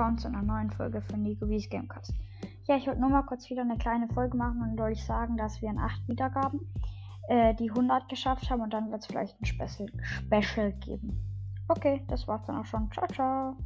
willkommen zu einer neuen Folge von Nicovis Gamecast. Ja, ich wollte nur mal kurz wieder eine kleine Folge machen und euch sagen, dass wir in 8 Wiedergaben äh, die 100 geschafft haben und dann wird es vielleicht ein Special, Special geben. Okay, das war's dann auch schon. Ciao, ciao.